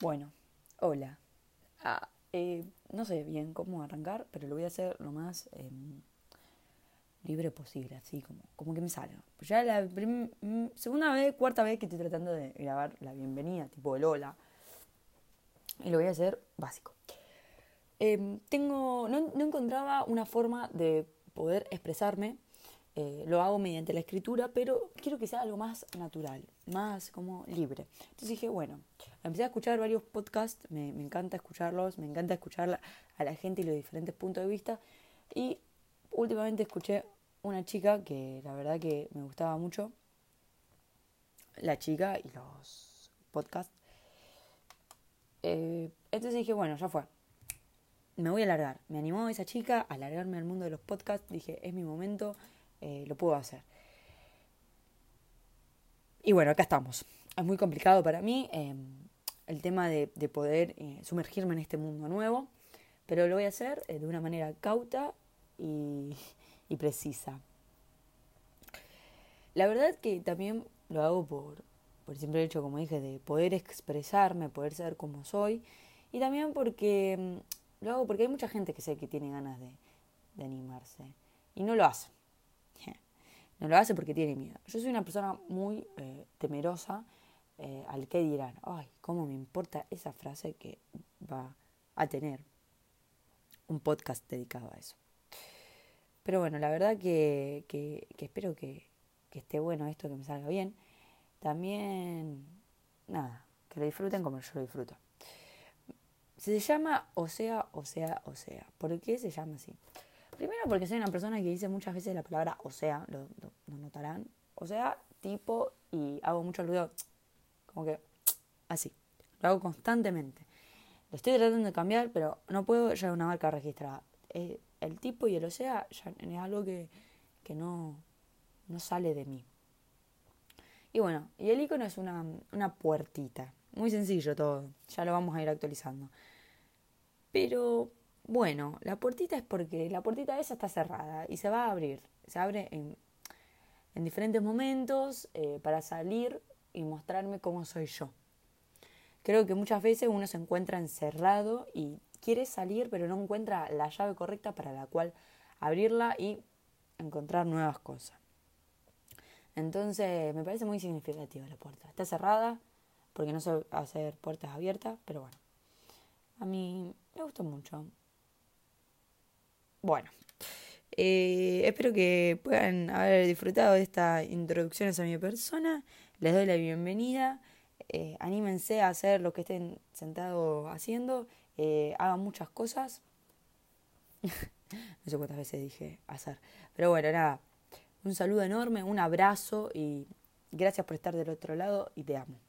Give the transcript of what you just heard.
Bueno, hola. Ah, eh, no sé bien cómo arrancar, pero lo voy a hacer lo más em, libre posible, así como, como que me salga. Pues ya la mm, segunda vez, cuarta vez que estoy tratando de grabar la bienvenida, tipo el hola. Y lo voy a hacer básico. Em, tengo, no, no encontraba una forma de poder expresarme eh, lo hago mediante la escritura, pero quiero que sea algo más natural, más como libre. Entonces dije, bueno, empecé a escuchar varios podcasts, me, encanta escucharlos, me encanta escuchar a la gente y los diferentes puntos de vista. Y últimamente escuché una chica que la verdad que me gustaba mucho, la chica y los podcasts. Eh, entonces dije, bueno, ya fue. Me voy a alargar. Me animó esa chica a alargarme al mundo de los podcasts. Dije, es mi momento eh, lo puedo hacer. Y bueno, acá estamos. Es muy complicado para mí em, el tema de, poder eh, sumergirme en este mundo nuevo, pero lo voy a hacer eh, de una manera cauta y, precisa. La verdad que también lo hago por, por el simple hecho, como dije, de poder expresarme, poder ser como soy, y también porque em, lo hago porque hay mucha gente que sé que tiene ganas de animarse y no lo hace. No lo hace porque tiene miedo. Yo soy una persona muy eh, temerosa eh, al que dirán, ay, ¿cómo me importa esa frase que va a tener un podcast dedicado a eso? Pero bueno, la verdad que, que, espero que, que esté bueno esto, que me salga bien. También, nada, que lo disfruten como yo lo disfruto. Se llama O sea, o sea, o sea. ¿Por qué se llama así? Primero porque soy una persona que dice muchas veces la palabra o sea, lo, notarán. O sea, tipo, y hago mucho ruido, como que así. Lo hago constantemente. Lo estoy tratando de cambiar, pero no puedo ya una marca registrada. el tipo y el o sea ya es algo que, que no, no sale de mí. Y bueno, y el icono es una, una puertita. Muy sencillo todo. Ya lo vamos a ir actualizando. Pero bueno, la puertita es porque la puertita esa está cerrada y se va a abrir. Se abre en, en diferentes momentos eh, para salir y mostrarme cómo soy yo. Creo que muchas veces uno se encuentra encerrado y quiere salir pero no encuentra la llave correcta para la cual abrirla y encontrar nuevas cosas. Entonces me parece muy significativa la puerta. Está cerrada porque no sé hacer puertas abiertas, pero bueno. A mí me gustó mucho. Bueno, eh, espero que puedan haber disfrutado de estas introducciones a mi persona. Les doy la bienvenida. Eh, anímense a hacer lo que estén sentados haciendo. Eh, hagan muchas cosas. no sé cuántas veces dije hacer. Pero bueno, nada. Un saludo enorme, un abrazo y gracias por estar del otro lado y te amo.